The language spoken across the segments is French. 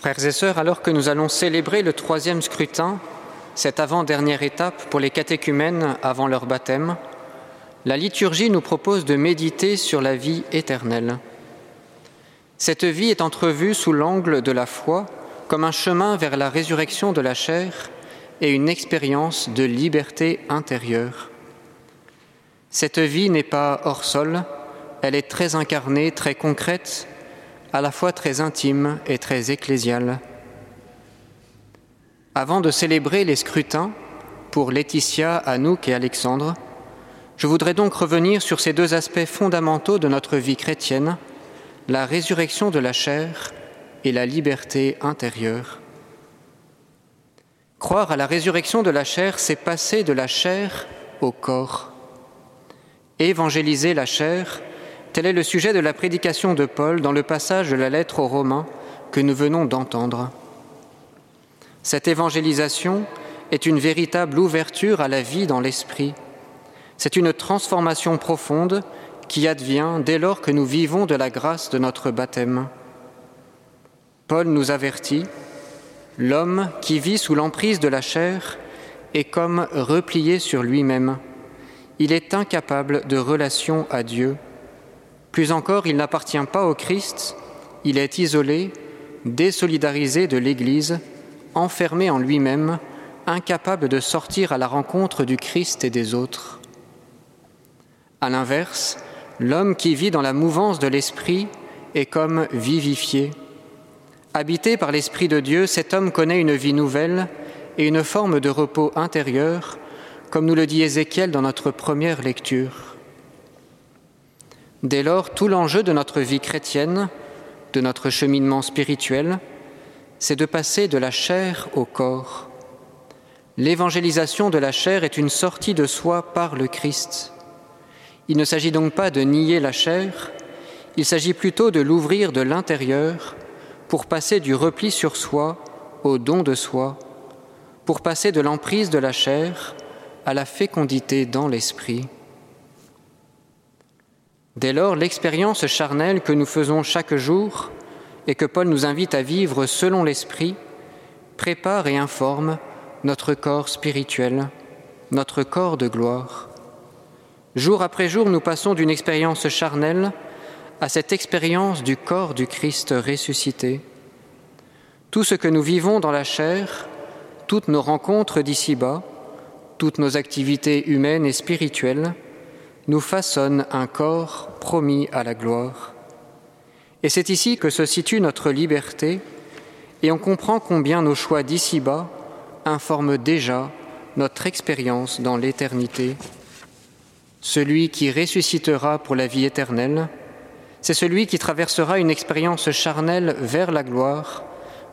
Frères et sœurs, alors que nous allons célébrer le troisième scrutin, cette avant-dernière étape pour les catéchumènes avant leur baptême, la liturgie nous propose de méditer sur la vie éternelle. Cette vie est entrevue sous l'angle de la foi comme un chemin vers la résurrection de la chair et une expérience de liberté intérieure. Cette vie n'est pas hors sol, elle est très incarnée, très concrète, à la fois très intime et très ecclésiale. Avant de célébrer les scrutins pour Laetitia, Anouk et Alexandre, je voudrais donc revenir sur ces deux aspects fondamentaux de notre vie chrétienne, la résurrection de la chair et la liberté intérieure. Croire à la résurrection de la chair, c'est passer de la chair au corps. Évangéliser la chair, Tel est le sujet de la prédication de Paul dans le passage de la lettre aux Romains que nous venons d'entendre. Cette évangélisation est une véritable ouverture à la vie dans l'esprit. C'est une transformation profonde qui advient dès lors que nous vivons de la grâce de notre baptême. Paul nous avertit, l'homme qui vit sous l'emprise de la chair est comme replié sur lui-même. Il est incapable de relation à Dieu plus encore, il n'appartient pas au Christ, il est isolé, désolidarisé de l'Église, enfermé en lui-même, incapable de sortir à la rencontre du Christ et des autres. À l'inverse, l'homme qui vit dans la mouvance de l'Esprit est comme vivifié. Habité par l'Esprit de Dieu, cet homme connaît une vie nouvelle et une forme de repos intérieur, comme nous le dit Ézéchiel dans notre première lecture. Dès lors, tout l'enjeu de notre vie chrétienne, de notre cheminement spirituel, c'est de passer de la chair au corps. L'évangélisation de la chair est une sortie de soi par le Christ. Il ne s'agit donc pas de nier la chair, il s'agit plutôt de l'ouvrir de l'intérieur pour passer du repli sur soi au don de soi, pour passer de l'emprise de la chair à la fécondité dans l'esprit. Dès lors, l'expérience charnelle que nous faisons chaque jour et que Paul nous invite à vivre selon l'Esprit prépare et informe notre corps spirituel, notre corps de gloire. Jour après jour, nous passons d'une expérience charnelle à cette expérience du corps du Christ ressuscité. Tout ce que nous vivons dans la chair, toutes nos rencontres d'ici-bas, toutes nos activités humaines et spirituelles, nous façonne un corps promis à la gloire. Et c'est ici que se situe notre liberté, et on comprend combien nos choix d'ici-bas informent déjà notre expérience dans l'éternité. Celui qui ressuscitera pour la vie éternelle, c'est celui qui traversera une expérience charnelle vers la gloire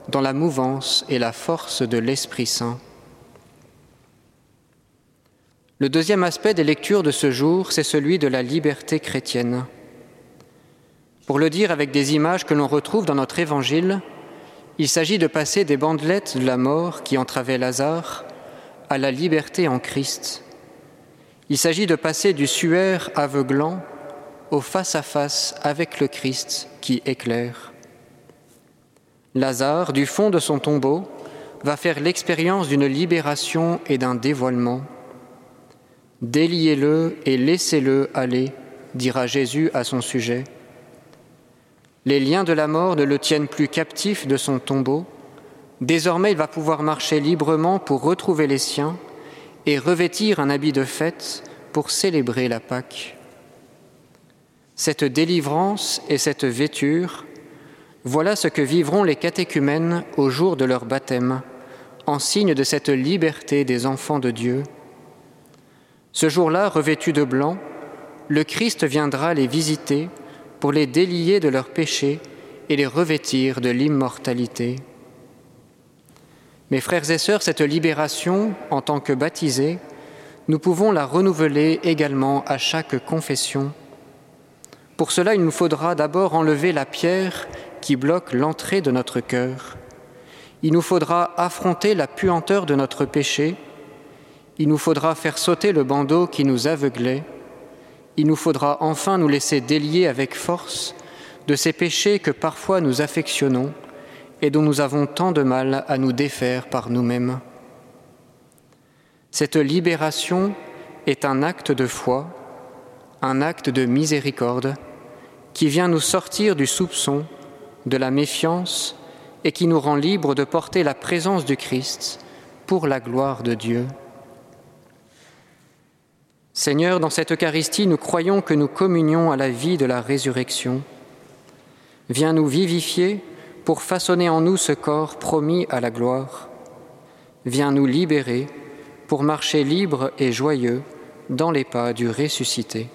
dans la mouvance et la force de l'Esprit Saint. Le deuxième aspect des lectures de ce jour, c'est celui de la liberté chrétienne. Pour le dire avec des images que l'on retrouve dans notre évangile, il s'agit de passer des bandelettes de la mort qui entravaient Lazare à la liberté en Christ. Il s'agit de passer du suaire aveuglant au face-à-face avec le Christ qui éclaire. Lazare, du fond de son tombeau, va faire l'expérience d'une libération et d'un dévoilement. Déliez-le et laissez-le aller, dira Jésus à son sujet. Les liens de la mort ne le tiennent plus captif de son tombeau. Désormais, il va pouvoir marcher librement pour retrouver les siens et revêtir un habit de fête pour célébrer la Pâque. Cette délivrance et cette vêture, voilà ce que vivront les catéchumènes au jour de leur baptême, en signe de cette liberté des enfants de Dieu ce jour-là, revêtus de blanc, le Christ viendra les visiter pour les délier de leurs péchés et les revêtir de l'immortalité. Mes frères et sœurs, cette libération, en tant que baptisés, nous pouvons la renouveler également à chaque confession. Pour cela, il nous faudra d'abord enlever la pierre qui bloque l'entrée de notre cœur. Il nous faudra affronter la puanteur de notre péché il nous faudra faire sauter le bandeau qui nous aveuglait. Il nous faudra enfin nous laisser délier avec force de ces péchés que parfois nous affectionnons et dont nous avons tant de mal à nous défaire par nous-mêmes. Cette libération est un acte de foi, un acte de miséricorde qui vient nous sortir du soupçon, de la méfiance et qui nous rend libres de porter la présence du Christ pour la gloire de Dieu. Seigneur, dans cette Eucharistie, nous croyons que nous communions à la vie de la résurrection. Viens nous vivifier pour façonner en nous ce corps promis à la gloire. Viens nous libérer pour marcher libre et joyeux dans les pas du ressuscité.